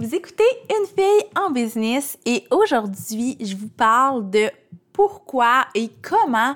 Vous écoutez Une fille en business et aujourd'hui, je vous parle de pourquoi et comment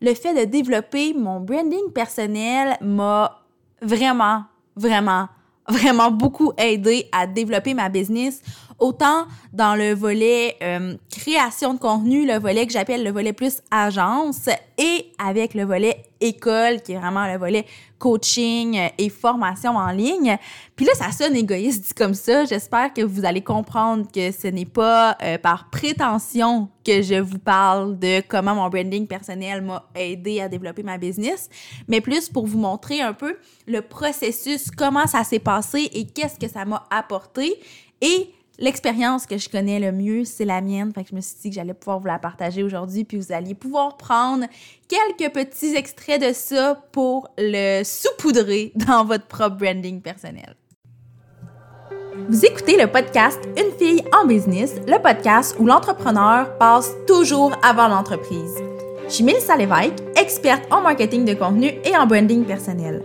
le fait de développer mon branding personnel m'a vraiment, vraiment, vraiment beaucoup aidé à développer ma business, autant dans le volet euh, création de contenu, le volet que j'appelle le volet plus agence, et avec le volet école, qui est vraiment le volet coaching et formation en ligne. Puis là, ça sonne égoïste dit comme ça. J'espère que vous allez comprendre que ce n'est pas euh, par prétention que je vous parle de comment mon branding personnel m'a aidé à développer ma business, mais plus pour vous montrer un peu le processus, comment ça s'est passé et qu'est-ce que ça m'a apporté. Et L'expérience que je connais le mieux, c'est la mienne. Fait que je me suis dit que j'allais pouvoir vous la partager aujourd'hui, puis vous alliez pouvoir prendre quelques petits extraits de ça pour le saupoudrer dans votre propre branding personnel. Vous écoutez le podcast Une fille en business, le podcast où l'entrepreneur passe toujours avant l'entreprise. Je suis Mélissa Lévesque, experte en marketing de contenu et en branding personnel.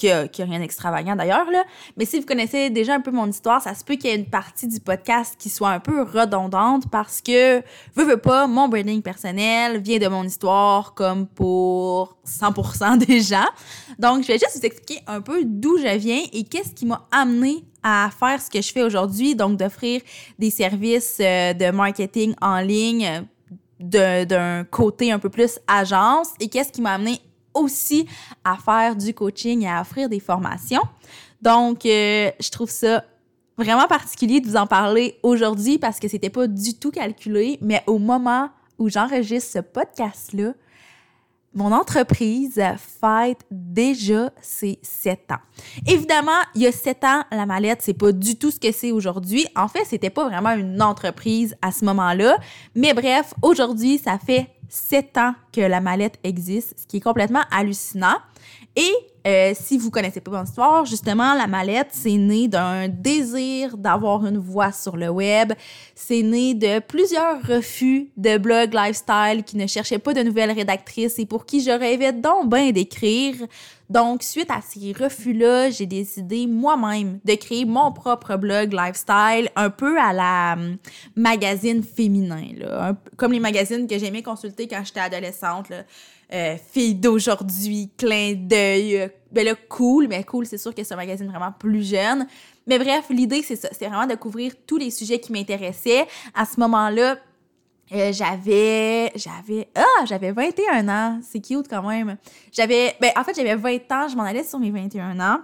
qui rien d'extravagant d'ailleurs. Mais si vous connaissez déjà un peu mon histoire, ça se peut qu'il y ait une partie du podcast qui soit un peu redondante parce que, veux, veux pas, mon branding personnel vient de mon histoire comme pour 100% des gens. Donc, je vais juste vous expliquer un peu d'où je viens et qu'est-ce qui m'a amené à faire ce que je fais aujourd'hui, donc d'offrir des services euh, de marketing en ligne d'un côté un peu plus agence et qu'est-ce qui m'a amené aussi à faire du coaching et à offrir des formations. Donc, euh, je trouve ça vraiment particulier de vous en parler aujourd'hui parce que c'était pas du tout calculé, mais au moment où j'enregistre ce podcast-là, mon entreprise fête déjà ses sept ans. Évidemment, il y a sept ans, la mallette, c'est pas du tout ce que c'est aujourd'hui. En fait, c'était pas vraiment une entreprise à ce moment-là. Mais bref, aujourd'hui, ça fait sept ans que la mallette existe, ce qui est complètement hallucinant. Et euh, si vous connaissez pas mon histoire, justement, la mallette, c'est né d'un désir d'avoir une voix sur le web. C'est né de plusieurs refus de blogs lifestyle qui ne cherchaient pas de nouvelles rédactrices et pour qui je rêvais donc bien d'écrire. Donc, suite à ces refus-là, j'ai décidé moi-même de créer mon propre blog lifestyle, un peu à la hum, magazine féminin, comme les magazines que j'aimais consulter quand j'étais adolescente. Euh, fille d'aujourd'hui, clin d'œil. Ben là, cool, mais cool, c'est sûr que c'est un magazine vraiment plus jeune. Mais bref, l'idée, c'est ça. C'est vraiment de couvrir tous les sujets qui m'intéressaient. À ce moment-là, euh, j'avais j'avais ah j'avais 21 ans c'est cute quand même j'avais ben en fait j'avais 20 ans je m'en allais sur mes 21 ans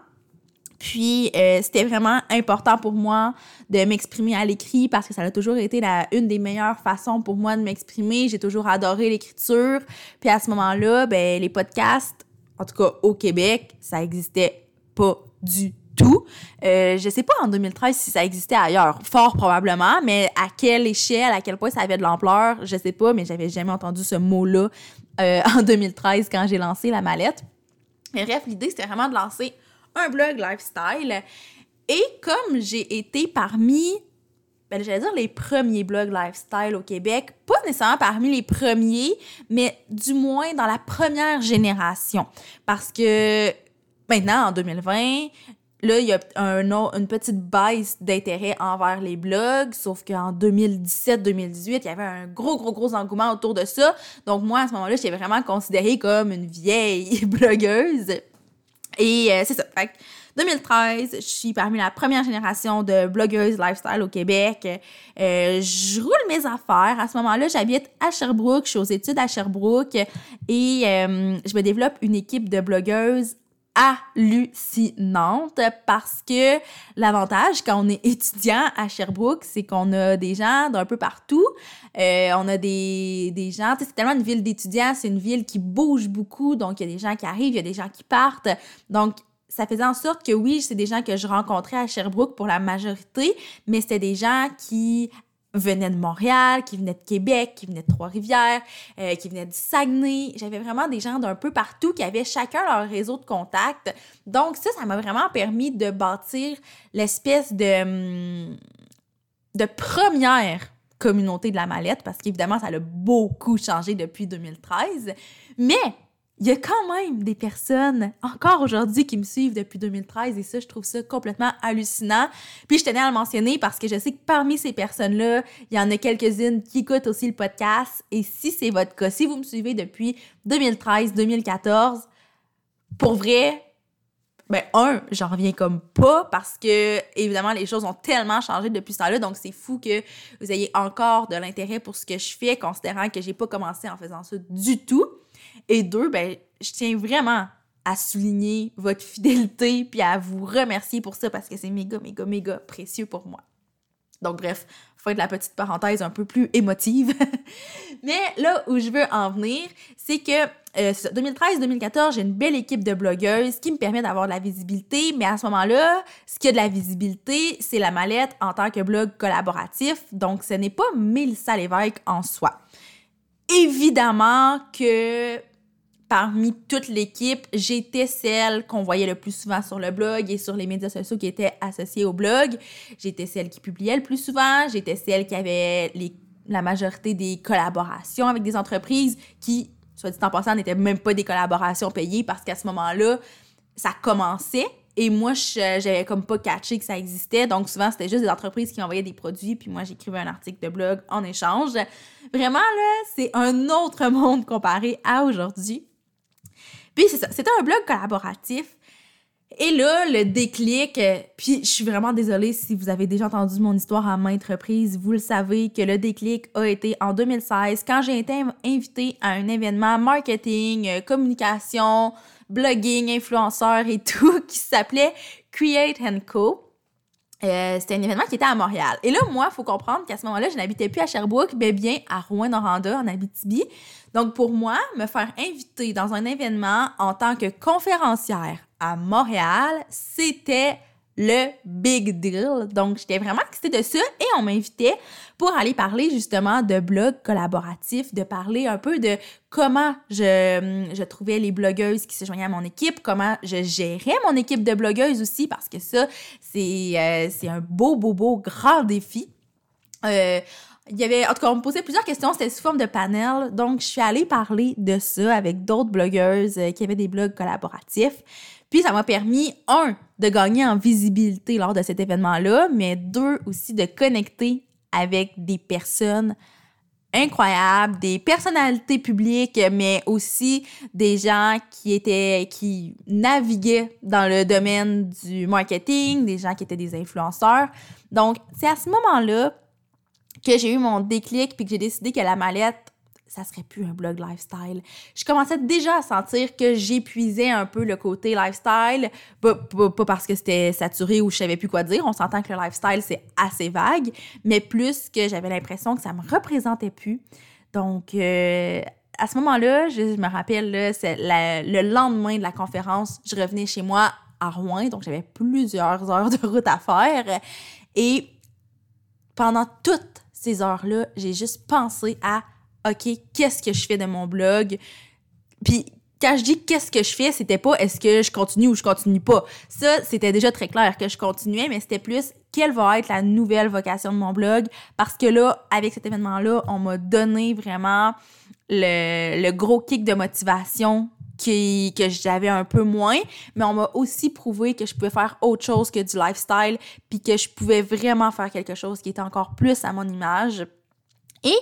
puis euh, c'était vraiment important pour moi de m'exprimer à l'écrit parce que ça a toujours été la, une des meilleures façons pour moi de m'exprimer. J'ai toujours adoré l'écriture. Puis à ce moment-là, ben les podcasts, en tout cas au Québec, ça existait pas du tout. Euh, je sais pas en 2013 si ça existait ailleurs, fort probablement, mais à quelle échelle, à quel point ça avait de l'ampleur, je sais pas, mais j'avais jamais entendu ce mot-là euh, en 2013 quand j'ai lancé la mallette. Mais bref, l'idée c'était vraiment de lancer un blog lifestyle. Et comme j'ai été parmi, ben, j'allais dire les premiers blogs lifestyle au Québec, pas nécessairement parmi les premiers, mais du moins dans la première génération. Parce que maintenant, en 2020, Là, il y a un, une petite baisse d'intérêt envers les blogs, sauf qu'en 2017-2018, il y avait un gros, gros, gros engouement autour de ça. Donc, moi, à ce moment-là, j'étais vraiment considérée comme une vieille blogueuse. Et euh, c'est ça. Fait 2013, je suis parmi la première génération de blogueuses lifestyle au Québec. Euh, je roule mes affaires. À ce moment-là, j'habite à Sherbrooke, je suis aux études à Sherbrooke et euh, je me développe une équipe de blogueuses hallucinante parce que l'avantage quand on est étudiant à Sherbrooke, c'est qu'on a des gens d'un peu partout. Euh, on a des, des gens, c'est tellement une ville d'étudiants, c'est une ville qui bouge beaucoup, donc il y a des gens qui arrivent, il y a des gens qui partent. Donc, ça faisait en sorte que oui, c'est des gens que je rencontrais à Sherbrooke pour la majorité, mais c'était des gens qui venaient de Montréal, qui venaient de Québec, qui venaient de Trois-Rivières, euh, qui venaient du Saguenay. J'avais vraiment des gens d'un peu partout qui avaient chacun leur réseau de contacts. Donc ça, ça m'a vraiment permis de bâtir l'espèce de, hum, de première communauté de la mallette, parce qu'évidemment, ça a beaucoup changé depuis 2013. Mais il y a quand même des personnes encore aujourd'hui qui me suivent depuis 2013 et ça, je trouve ça complètement hallucinant. Puis je tenais à le mentionner parce que je sais que parmi ces personnes-là, il y en a quelques-unes qui écoutent aussi le podcast. Et si c'est votre cas, si vous me suivez depuis 2013, 2014, pour vrai, ben un, j'en reviens comme pas parce que évidemment les choses ont tellement changé depuis ce temps-là, donc c'est fou que vous ayez encore de l'intérêt pour ce que je fais, considérant que j'ai pas commencé en faisant ça du tout. Et deux, ben, je tiens vraiment à souligner votre fidélité puis à vous remercier pour ça parce que c'est méga, méga, méga précieux pour moi. Donc, bref, fin de la petite parenthèse un peu plus émotive. Mais là où je veux en venir, c'est que 2013-2014, euh, j'ai une belle équipe de blogueuses qui me permet d'avoir de la visibilité. Mais à ce moment-là, ce qui a de la visibilité, c'est la mallette en tant que blog collaboratif. Donc, ce n'est pas Mélissa Lévesque en soi. Évidemment que parmi toute l'équipe, j'étais celle qu'on voyait le plus souvent sur le blog et sur les médias sociaux qui étaient associés au blog. J'étais celle qui publiait le plus souvent. J'étais celle qui avait la majorité des collaborations avec des entreprises qui, soit dit en passant, n'étaient même pas des collaborations payées parce qu'à ce moment-là, ça commençait. Et moi, j'avais comme pas catché que ça existait. Donc, souvent, c'était juste des entreprises qui envoyaient des produits, puis moi, j'écrivais un article de blog en échange. Vraiment, là, c'est un autre monde comparé à aujourd'hui. Puis c'est ça, c'était un blog collaboratif. Et là, le déclic, euh, puis je suis vraiment désolée si vous avez déjà entendu mon histoire à maintes reprises, vous le savez que le déclic a été en 2016 quand j'ai été invitée à un événement marketing, euh, communication, blogging, influenceur et tout qui s'appelait Create Co. Euh, c'était un événement qui était à Montréal. Et là, moi, il faut comprendre qu'à ce moment-là, je n'habitais plus à Sherbrooke, mais bien à Rouen-Noranda, en Abitibi. Donc, pour moi, me faire inviter dans un événement en tant que conférencière à Montréal, c'était le big deal. Donc, j'étais vraiment excitée de ça et on m'invitait pour aller parler justement de blogs collaboratifs, de parler un peu de comment je, je trouvais les blogueuses qui se joignaient à mon équipe, comment je gérais mon équipe de blogueuses aussi, parce que ça, c'est euh, un beau, beau, beau, grand défi. Euh, il y avait, en tout cas, on me posait plusieurs questions, c'était sous forme de panel. Donc, je suis allée parler de ça avec d'autres blogueuses euh, qui avaient des blogs collaboratifs. Puis, ça m'a permis, un, de gagner en visibilité lors de cet événement-là, mais deux, aussi de connecter avec des personnes incroyables, des personnalités publiques, mais aussi des gens qui étaient, qui naviguaient dans le domaine du marketing, des gens qui étaient des influenceurs. Donc, c'est à ce moment-là que j'ai eu mon déclic puis que j'ai décidé que la mallette ça serait plus un blog lifestyle. Je commençais déjà à sentir que j'épuisais un peu le côté lifestyle, pas, parce que c'était saturé ou je savais plus quoi dire, on s'entend que le lifestyle c'est assez vague, mais plus que j'avais l'impression que ça me représentait plus. Donc euh, à ce moment-là, je, me rappelle, c'est le lendemain de la conférence, je revenais chez moi à Rouen, donc j'avais plusieurs heures de route à faire. Et pendant toute ces heures-là, j'ai juste pensé à OK, qu'est-ce que je fais de mon blog? Puis quand je dis qu'est-ce que je fais, c'était pas est-ce que je continue ou je continue pas. Ça, c'était déjà très clair que je continuais, mais c'était plus quelle va être la nouvelle vocation de mon blog? Parce que là, avec cet événement-là, on m'a donné vraiment le, gros kick de motivation que j'avais un peu moins, mais on m'a aussi prouvé que je pouvais faire autre chose que du lifestyle, puis que je pouvais vraiment faire quelque chose qui était encore plus à mon image. Et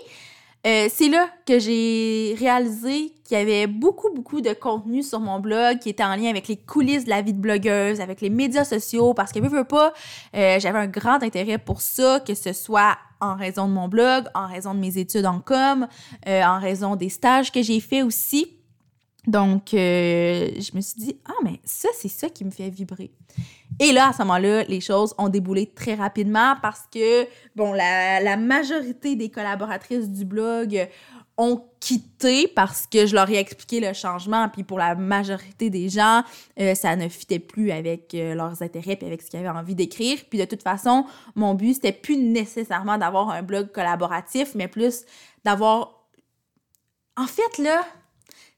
euh, c'est là que j'ai réalisé qu'il y avait beaucoup, beaucoup de contenu sur mon blog qui était en lien avec les coulisses de la vie de blogueuse, avec les médias sociaux, parce que, veux, pas, euh, j'avais un grand intérêt pour ça, que ce soit en raison de mon blog, en raison de mes études en com, euh, en raison des stages que j'ai fait aussi. Donc, euh, je me suis dit, ah, mais ça, c'est ça qui me fait vibrer. Et là, à ce moment-là, les choses ont déboulé très rapidement parce que, bon, la, majorité des collaboratrices du blog ont quitté parce que je leur ai expliqué le changement. Puis pour la majorité des gens, euh, ça ne fitait plus avec euh, leurs intérêts puis avec ce qu'ils avaient envie d'écrire. Puis de toute façon, mon but, c'était plus nécessairement d'avoir un blog collaboratif, mais plus d'avoir... En fait, là,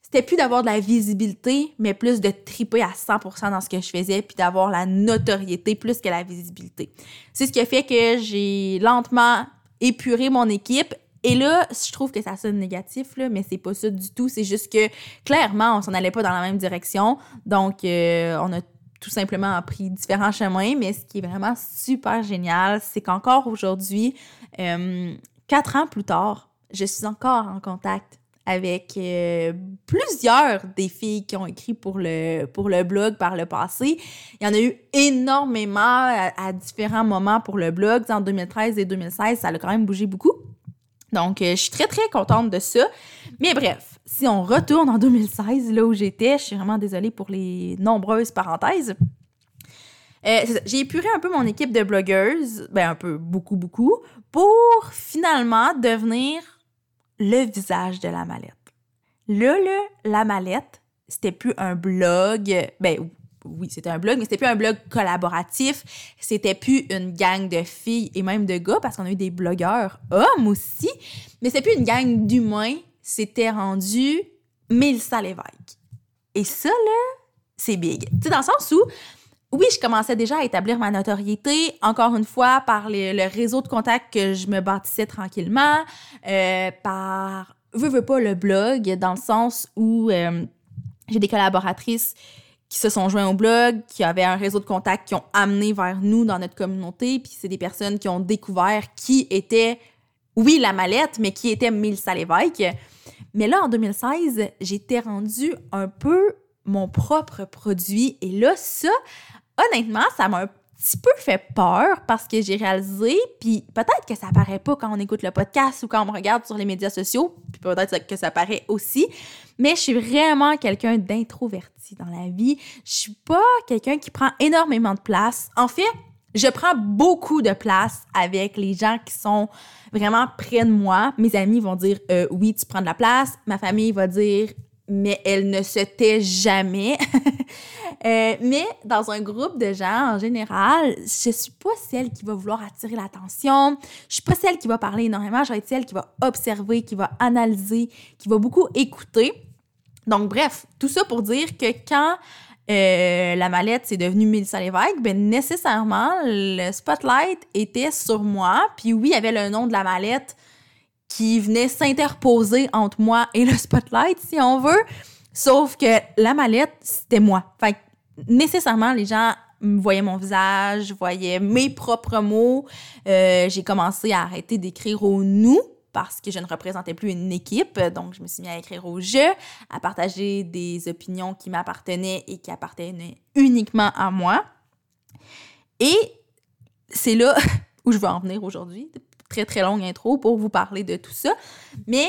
c'était plus d'avoir de la visibilité, mais plus de triper à 100% dans ce que je faisais, puis d'avoir la notoriété plus que la visibilité. C'est ce qui a fait que j'ai lentement épuré mon équipe et là, je trouve que ça sonne négatif, là, mais c'est pas ça du tout. C'est juste que clairement, on s'en allait pas dans la même direction. Donc, euh, on a tout simplement pris différents chemins. Mais ce qui est vraiment super génial, c'est qu'encore aujourd'hui, euh, quatre ans plus tard, je suis encore en contact avec euh, plusieurs des filles qui ont écrit pour le, pour le blog par le passé. Il y en a eu énormément à, différents moments pour le blog. En 2013 et 2016, ça a quand même bougé beaucoup. Donc, euh, je suis très, très contente de ça. Mais bref, si on retourne en 2016, là où j'étais, je suis vraiment désolée pour les nombreuses parenthèses. Euh, j'ai épuré un peu mon équipe de blogueuses, ben un peu, beaucoup, beaucoup, pour finalement devenir le visage de la mallette. Là, là, la mallette, c'était plus un blog, ben oui, c'était un blog, mais c'était plus un blog collaboratif. C'était plus une gang de filles et même de gars, parce qu'on a eu des blogueurs hommes aussi. Mais c'était plus une gang d'humains. C'était rendu Mélissa Lévesque. Et ça, là, c'est big. Tu sais, dans le sens où, oui, je commençais déjà à établir ma notoriété, encore une fois, par le réseau de contacts que je me bâtissais tranquillement, euh, par, veux, veux pas, le blog, dans le sens où euh, j'ai des collaboratrices qui se sont joints au blog, qui avaient un réseau de contacts qui ont amené vers nous dans notre communauté, puis c'est des personnes qui ont découvert qui était, oui, la mallette, mais qui était Mélissa Lévesque. Mais là, en 2016, j'étais rendue un peu mon propre produit. Et là, ça, honnêtement, ça m'a un petit peu fait peur parce que j'ai réalisé, puis peut-être que ça paraît pas quand on écoute le podcast ou quand on regarde sur les médias sociaux, puis peut-être que ça paraît aussi, mais je suis vraiment quelqu'un d'introverti dans la vie. Je suis pas quelqu'un qui prend énormément de place. En fait, je prends beaucoup de place avec les gens qui sont vraiment près de moi. Mes amis vont dire euh, oui, tu prends de la place. Ma famille va dire mais elle ne se tait jamais. Euh, mais dans un groupe de gens, en général, je suis pas celle qui va vouloir attirer l'attention. Je suis pas celle qui va parler énormément. Je vais être celle qui va observer, qui va analyser, qui va beaucoup écouter. Donc, bref, tout ça pour dire que quand euh, la mallette c'est devenu Mélissa Lévesque, ben nécessairement, le spotlight était sur moi. Puis oui, il y avait le nom de la mallette qui venait s'interposer entre moi et le spotlight, si on veut. Sauf que la mallette, c'était moi. Fait nécessairement, les gens voyaient mon visage, voyaient mes propres mots. Euh, j'ai commencé à arrêter d'écrire au nous parce que je ne représentais plus une équipe. Donc, je me suis mis à écrire au jeu, à partager des opinions qui m'appartenaient et qui appartenaient uniquement à moi. Et c'est là où je veux en venir aujourd'hui. Très, très longue intro pour vous parler de tout ça. Mais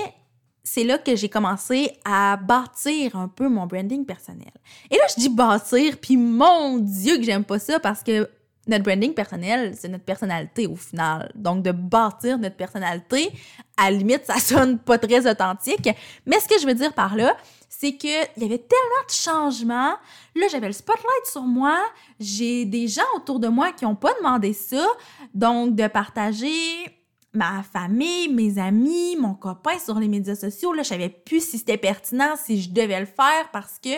c'est là que j'ai commencé à bâtir un peu mon branding personnel. Et là, je dis bâtir, puis mon Dieu que j'aime pas ça parce que notre branding personnel, c'est notre personnalité au final. Donc, de bâtir notre personnalité, à la limite, ça sonne pas très authentique. Mais ce que je veux dire par là, c'est qu'il y avait tellement de changements. Là, j'avais le spotlight sur moi. J'ai des gens autour de moi qui n'ont pas demandé ça. Donc, de partager ma famille, mes amis, mon copain sur les médias sociaux, là, je savais plus si c'était pertinent, si je devais le faire parce que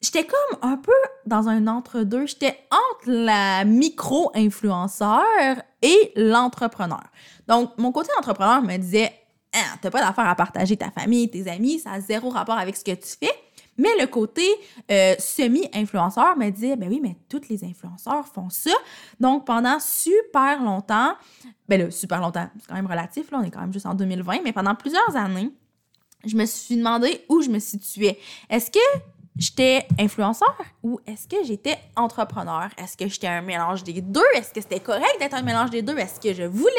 j'étais comme un peu dans un entre-deux. J'étais entre la micro-influenceur et l'entrepreneur. Donc, mon côté entrepreneur me disait, ah, t'as pas d'affaire à partager ta famille, tes amis, ça a zéro rapport avec ce que tu fais. Mais le côté euh, semi-influenceur me disait, ben oui, mais tous les influenceurs font ça. Donc, pendant super longtemps, ben là, super longtemps, c'est quand même relatif, là, on est quand même juste en 2020, mais pendant plusieurs années, je me suis demandé où je me situais. Est-ce que j'étais influenceur ou est-ce que j'étais entrepreneur? Est-ce que j'étais un mélange des deux? Est-ce que c'était correct d'être un mélange des deux? Est-ce que je voulais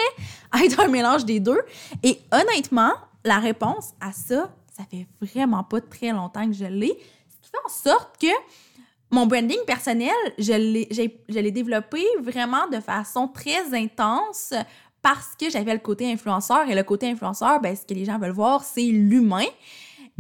être un mélange des deux? Et honnêtement, la réponse à ça, ça fait vraiment pas très longtemps que je l'ai. Ce qui fait en sorte que mon branding personnel, je l'ai développé vraiment de façon très intense parce que j'avais le côté influenceur et le côté influenceur, ben, ce que les gens veulent voir, c'est l'humain.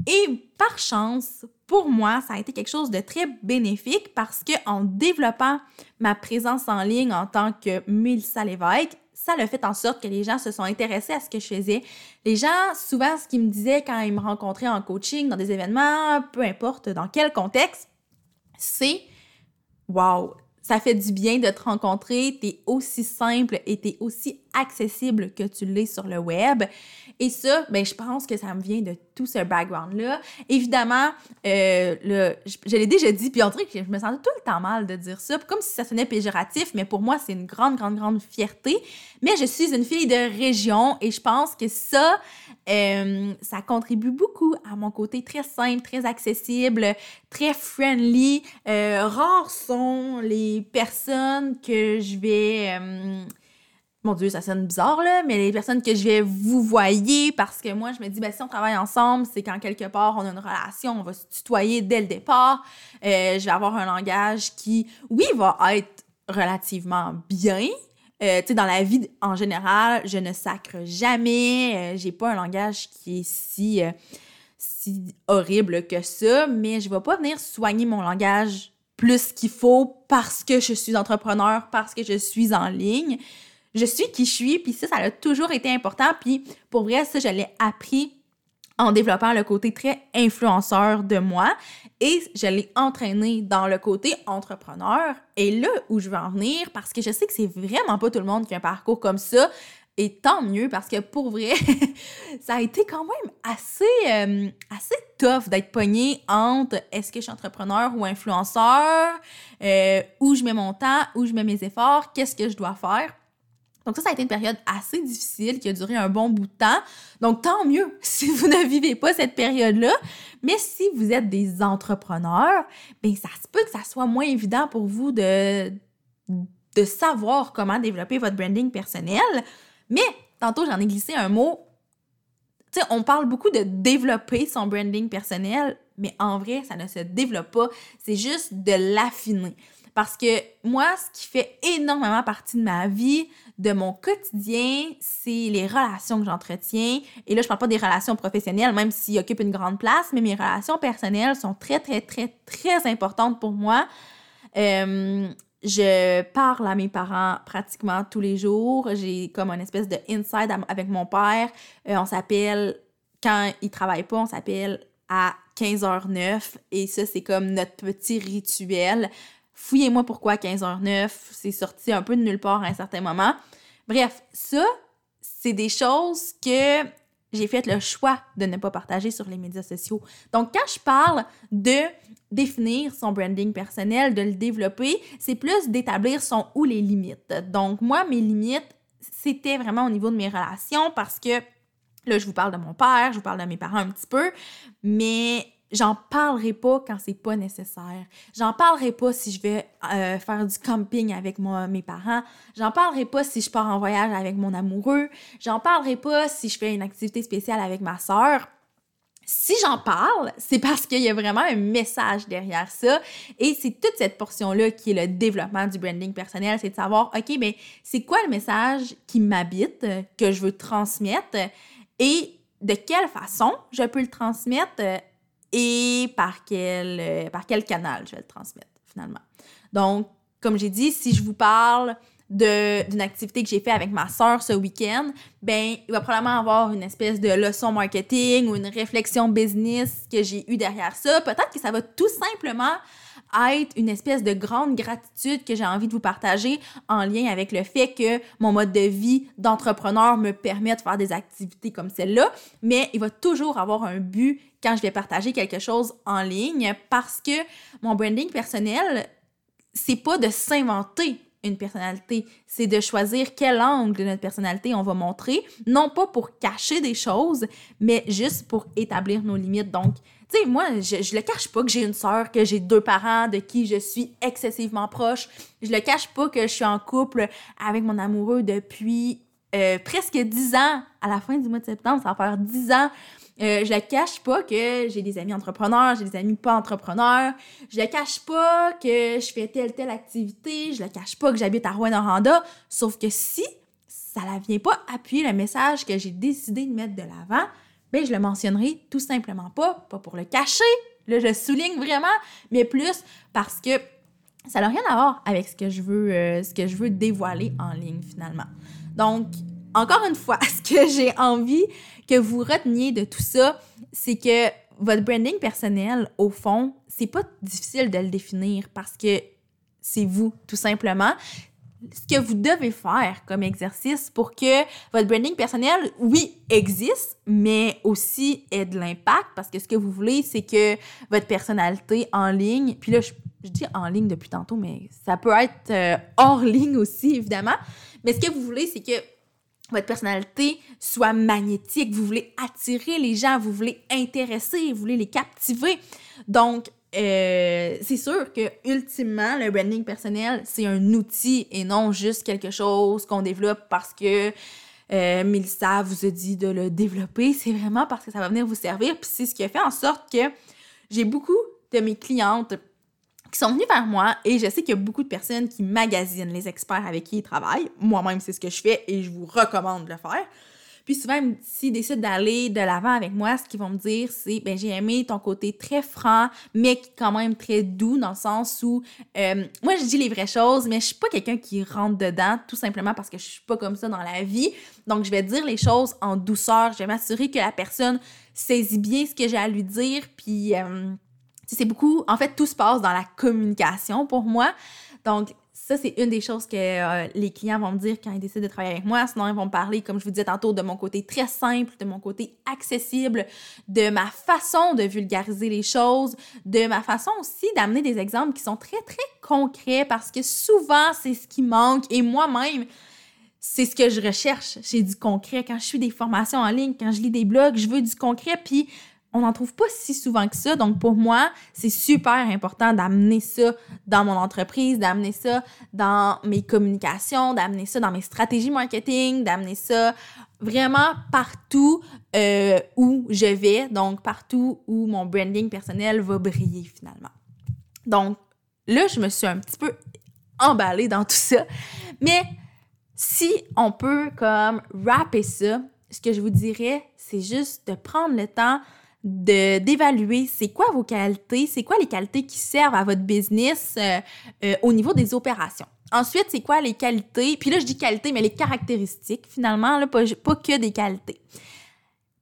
Et par chance, pour moi, ça a été quelque chose de très bénéfique parce que en développant ma présence en ligne en tant que Mélissa Lévesque, ça fait en sorte que les gens se sont intéressés à ce que je faisais. Les gens, souvent, ce qu'ils me disaient quand ils me rencontraient en coaching, dans des événements, peu importe dans quel contexte, c'est Wow, ça fait du bien de te rencontrer, t'es aussi simple et t'es aussi accessible que tu l'es sur le web. Et ça, ben, je pense que ça me vient de tout ce background-là. Évidemment, euh, le, je, l'ai déjà dit, puis en truc, je me sentais tout le temps mal de dire ça, comme si ça sonnait péjoratif, mais pour moi, c'est une grande, grande, grande fierté. Mais je suis une fille de région et je pense que ça, euh, ça contribue beaucoup à mon côté très simple, très accessible, très friendly. Euh, rares sont les personnes que je vais... Euh, mon Dieu, ça sonne bizarre, là, mais les personnes que je vais vous voyer, parce que moi, je me dis, ben, si on travaille ensemble, c'est quand quelque part on a une relation, on va se tutoyer dès le départ. Euh, je vais avoir un langage qui, oui, va être relativement bien. Euh, tu sais, dans la vie en général, je ne sacre jamais. Euh, j'ai pas un langage qui est si, si horrible que ça, mais je vais pas venir soigner mon langage plus qu'il faut parce que je suis entrepreneur, parce que je suis en ligne je suis qui je suis, puis ça, ça a toujours été important. Puis pour vrai, ça, je l'ai appris en développant le côté très influenceur de moi et je l'ai entraîné dans le côté entrepreneur. Et là où je veux en venir, parce que je sais que c'est vraiment pas tout le monde qui a un parcours comme ça, et tant mieux parce que pour vrai, ça a été quand même assez, euh, assez tough d'être pogné entre est-ce que je suis entrepreneur ou influenceur, euh, où je mets mon temps, où je mets mes efforts, qu'est-ce que je dois faire. Donc ça, ça a été une période assez difficile qui a duré un bon bout de temps. Donc tant mieux si vous ne vivez pas cette période-là. Mais si vous êtes des entrepreneurs, bien ça se peut que ça soit moins évident pour vous de, de savoir comment développer votre branding personnel. Mais tantôt, j'en ai glissé un mot. Tu sais, on parle beaucoup de développer son branding personnel, mais en vrai, ça ne se développe pas. C'est juste de l'affiner. Parce que moi, ce qui fait énormément partie de ma vie, de mon quotidien, c'est les relations que j'entretiens. Et là, je parle pas des relations professionnelles, même s'ils occupent une grande place, mais mes relations personnelles sont très, très, très, très importantes pour moi. Euh, je parle à mes parents pratiquement tous les jours. J'ai comme une espèce de inside avec mon père. Euh, on s'appelle, quand il travaille pas, on s'appelle à 15h09. Et ça, c'est comme notre petit rituel. Fouillez-moi pourquoi 15h09, c'est sorti un peu de nulle part à un certain moment. Bref, ça, c'est des choses que j'ai fait le choix de ne pas partager sur les médias sociaux. Donc, quand je parle de définir son branding personnel, de le développer, c'est plus d'établir son ou les limites. Donc, moi, mes limites, c'était vraiment au niveau de mes relations parce que là, je vous parle de mon père, je vous parle de mes parents un petit peu, mais j'en parlerai pas quand c'est pas nécessaire. J'en parlerai pas si je vais euh, faire du camping avec moi, mes parents. J'en parlerai pas si je pars en voyage avec mon amoureux. J'en parlerai pas si je fais une activité spéciale avec ma sœur. Si j'en parle, c'est parce qu'il y a vraiment un message derrière ça. Et c'est toute cette portion-là qui est le développement du branding personnel. C'est de savoir, OK, mais c'est quoi le message qui m'habite, que je veux transmettre et de quelle façon je peux le transmettre et par quel, euh, par quel canal je vais le transmettre finalement. Donc, comme j'ai dit, si je vous parle d'une activité que j'ai fait avec ma soeur ce week-end, ben il va probablement avoir une espèce de leçon marketing ou une réflexion business que j'ai eu derrière ça. Peut-être que ça va tout simplement être une espèce de grande gratitude que j'ai envie de vous partager en lien avec le fait que mon mode de vie d'entrepreneur me permet de faire des activités comme celle-là, mais il va toujours avoir un but quand je vais partager quelque chose en ligne parce que mon branding personnel, c'est pas de s'inventer une personnalité, c'est de choisir quel angle de notre personnalité on va montrer, non pas pour cacher des choses, mais juste pour établir nos limites. Donc, tu sais, moi, je, le cache pas que j'ai une sœur, que j'ai deux parents de qui je suis excessivement proche. Je le cache pas que je suis en couple avec mon amoureux depuis euh, presque dix ans. À la fin du mois de septembre, ça va faire dix ans. Euh, je ne cache pas que j'ai des amis entrepreneurs, j'ai des amis pas entrepreneurs. Je ne cache pas que je fais telle telle activité. Je ne cache pas que j'habite à Rouen-Noranda. Sauf que si ça ne vient pas appuyer le message que j'ai décidé de mettre de l'avant, ben je le mentionnerai tout simplement pas, pas pour le cacher, là je souligne vraiment, mais plus parce que ça n'a rien à voir avec ce que je veux, euh, ce que je veux dévoiler en ligne finalement. Donc, encore une fois, ce que j'ai envie que vous reteniez de tout ça, c'est que votre branding personnel, au fond, c'est pas difficile de le définir parce que c'est vous, tout simplement. Ce que vous devez faire comme exercice pour que votre branding personnel, oui, existe, mais aussi ait de l'impact parce que ce que vous voulez, c'est que votre personnalité en ligne, puis là, je, dis en ligne depuis tantôt, mais ça peut être euh, hors ligne aussi, évidemment. Mais ce que vous voulez, c'est que votre personnalité soit magnétique, vous voulez attirer les gens, vous voulez intéresser, vous voulez les captiver. Donc, euh, c'est sûr que ultimement, le branding personnel, c'est un outil et non juste quelque chose qu'on développe parce que euh, Mélissa vous a dit de le développer. C'est vraiment parce que ça va venir vous servir. Puis c'est ce qui a fait en sorte que j'ai beaucoup de mes clientes qui sont venus vers moi et je sais qu'il y a beaucoup de personnes qui magasinent les experts avec qui ils travaillent. Moi-même, c'est ce que je fais et je vous recommande de le faire. Puis souvent, s'ils décident d'aller de l'avant avec moi, ce qu'ils vont me dire, c'est ben j'ai aimé ton côté très franc, mais quand même très doux, dans le sens où euh, moi je dis les vraies choses, mais je suis pas quelqu'un qui rentre dedans, tout simplement parce que je suis pas comme ça dans la vie. Donc je vais dire les choses en douceur, je vais m'assurer que la personne saisit bien ce que j'ai à lui dire, puis euh, c'est beaucoup, en fait, tout se passe dans la communication pour moi. Donc, ça, c'est une des choses que euh, les clients vont me dire quand ils décident de travailler avec moi. Sinon, ils vont me parler, comme je vous disais tantôt, de mon côté très simple, de mon côté accessible, de ma façon de vulgariser les choses, de ma façon aussi d'amener des exemples qui sont très, très concrets parce que souvent, c'est ce qui manque. Et moi-même, c'est ce que je recherche. J'ai du concret. Quand je suis des formations en ligne, quand je lis des blogs, je veux du concret. Puis, on n'en trouve pas si souvent que ça. Donc, pour moi, c'est super important d'amener ça dans mon entreprise, d'amener ça dans mes communications, d'amener ça dans mes stratégies marketing, d'amener ça vraiment partout euh, où je vais, donc partout où mon branding personnel va briller finalement. Donc, là, je me suis un petit peu emballée dans tout ça. Mais si on peut comme rapper ça, ce que je vous dirais, c'est juste de prendre le temps d'évaluer c'est quoi vos qualités, c'est quoi les qualités qui servent à votre business euh, euh, au niveau des opérations. Ensuite, c'est quoi les qualités, puis là je dis qualité, mais les caractéristiques finalement, là, pas, pas que des qualités.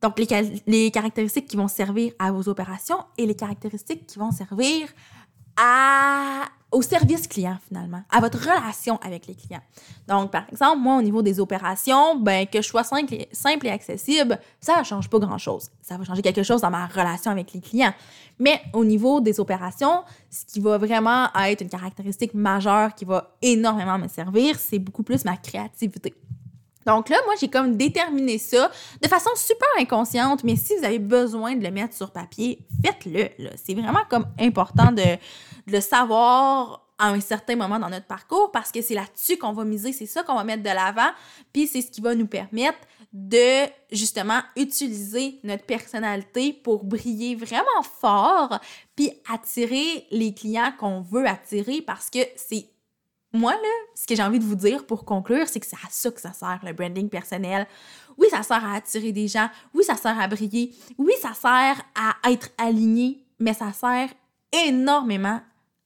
Donc les, les caractéristiques qui vont servir à vos opérations et les caractéristiques qui vont servir à au service client finalement, à votre relation avec les clients. Donc, par exemple, moi, au niveau des opérations, ben, que je sois simple simple et accessible, ça ne change pas grand-chose. Ça va changer quelque chose dans ma relation avec les clients. Mais au niveau des opérations, ce qui va vraiment être une caractéristique majeure qui va énormément me servir, c'est beaucoup plus ma créativité. Donc là, moi, j'ai comme déterminé ça de façon super inconsciente, mais si vous avez besoin de le mettre sur papier, faites-le. C'est vraiment comme important de, le savoir à un certain moment dans notre parcours parce que c'est là-dessus qu'on va miser, c'est ça qu'on va mettre de l'avant, puis c'est ce qui va nous permettre de justement utiliser notre personnalité pour briller vraiment fort, puis attirer les clients qu'on veut attirer parce que c'est moi, là, ce que j'ai envie de vous dire pour conclure, c'est que c'est à ça que ça sert, le branding personnel. Oui, ça sert à attirer des gens. Oui, ça sert à briller. Oui, ça sert à être aligné, mais ça sert énormément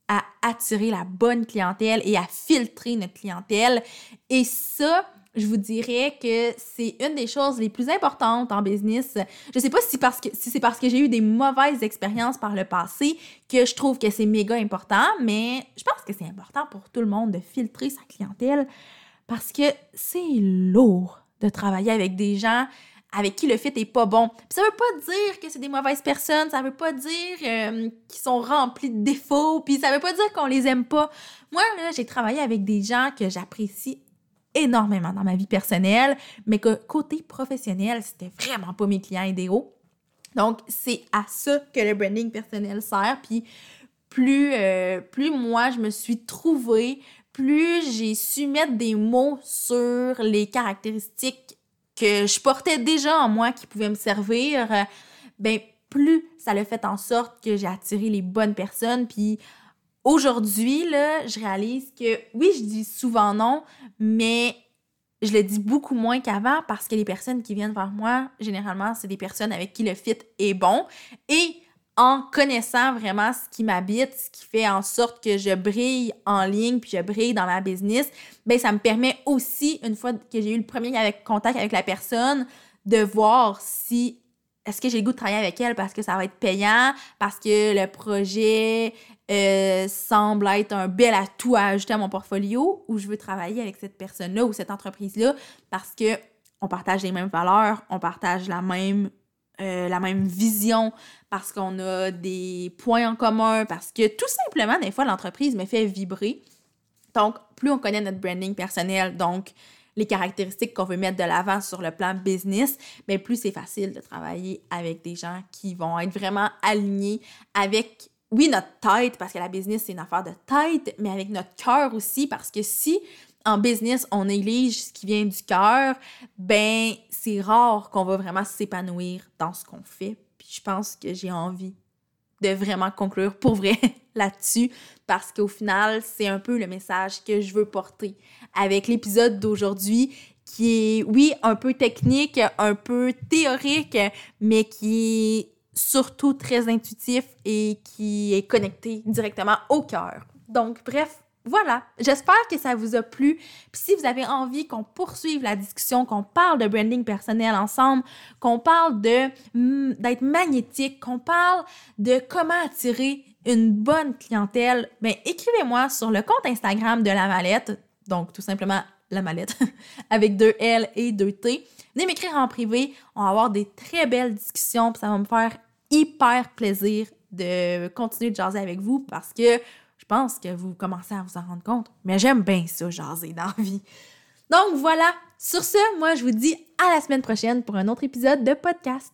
à attirer la bonne clientèle et à filtrer notre clientèle. Et ça, je vous dirais que c'est une des choses les plus importantes en business. Je sais pas si, parce que, si c'est parce que j'ai eu des mauvaises expériences par le passé que je trouve que c'est méga important, mais je pense que c'est important pour tout le monde de filtrer sa clientèle parce que c'est lourd de travailler avec des gens avec qui le fit est pas bon. Puis ça veut pas dire que c'est des mauvaises personnes, ça veut pas dire euh, qu'ils sont remplis de défauts, puis ça veut pas dire qu'on les aime pas. Moi là, j'ai travaillé avec des gens que j'apprécie énormément dans ma vie personnelle, mais que côté professionnel, c'était vraiment pas mes clients idéaux. Donc, c'est à ça que le branding personnel sert. Puis, plus, euh, plus moi, je me suis trouvée, plus j'ai su mettre des mots sur les caractéristiques que je portais déjà en moi qui pouvaient me servir, ben plus ça le fait en sorte que j'ai attiré les bonnes personnes. Puis aujourd'hui, là, je réalise que oui, je dis souvent non, mais je le dis beaucoup moins qu'avant parce que les personnes qui viennent vers moi, généralement, c'est des personnes avec qui le fit est bon. Et en connaissant vraiment ce qui m'habite, ce qui fait en sorte que je brille en ligne, puis je brille dans ma business, ben ça me permet aussi, une fois que j'ai eu le premier contact avec la personne, de voir si est-ce que j'ai le goût de travailler avec elle parce que ça va être payant, parce que le projet euh, semble être un bel atout à ajouter à mon portfolio, ou je veux travailler avec cette personne-là ou cette entreprise-là parce que on partage les mêmes valeurs, on partage la même euh, la même vision, parce qu'on a des points en commun, parce que tout simplement, des fois, l'entreprise me fait vibrer. Donc, plus on connaît notre branding personnel, donc les caractéristiques qu'on veut mettre de l'avant sur le plan business, mais plus c'est facile de travailler avec des gens qui vont être vraiment alignés avec, oui, notre tête, parce que la business, c'est une affaire de tête, mais avec notre cœur aussi, parce que si en business, on néglige ce qui vient du cœur, ben c'est rare qu'on va vraiment s'épanouir dans ce qu'on fait. Puis je pense que j'ai envie de vraiment conclure pour vrai là-dessus parce qu'au final, c'est un peu le message que je veux porter avec l'épisode d'aujourd'hui qui est, oui, un peu technique, un peu théorique, mais qui surtout très intuitif et qui est connecté directement au cœur. Donc, bref, voilà, j'espère que ça vous a plu. Puis si vous avez envie qu'on poursuive la discussion, qu'on parle de branding personnel ensemble, qu'on parle de mm, d'être magnétique, qu'on parle de comment attirer une bonne clientèle, ben écrivez-moi sur le compte Instagram de la mallette, donc tout simplement la mallette avec deux L et deux T. Venez m'écrire en privé, on va avoir des très belles discussions, puis ça va me faire hyper plaisir de continuer de jaser avec vous parce que je pense que vous commencez à vous en rendre compte. Mais j'aime bien ça, jaser dans la vie. Donc voilà, sur ce, moi je vous dis à la semaine prochaine pour un autre épisode de podcast.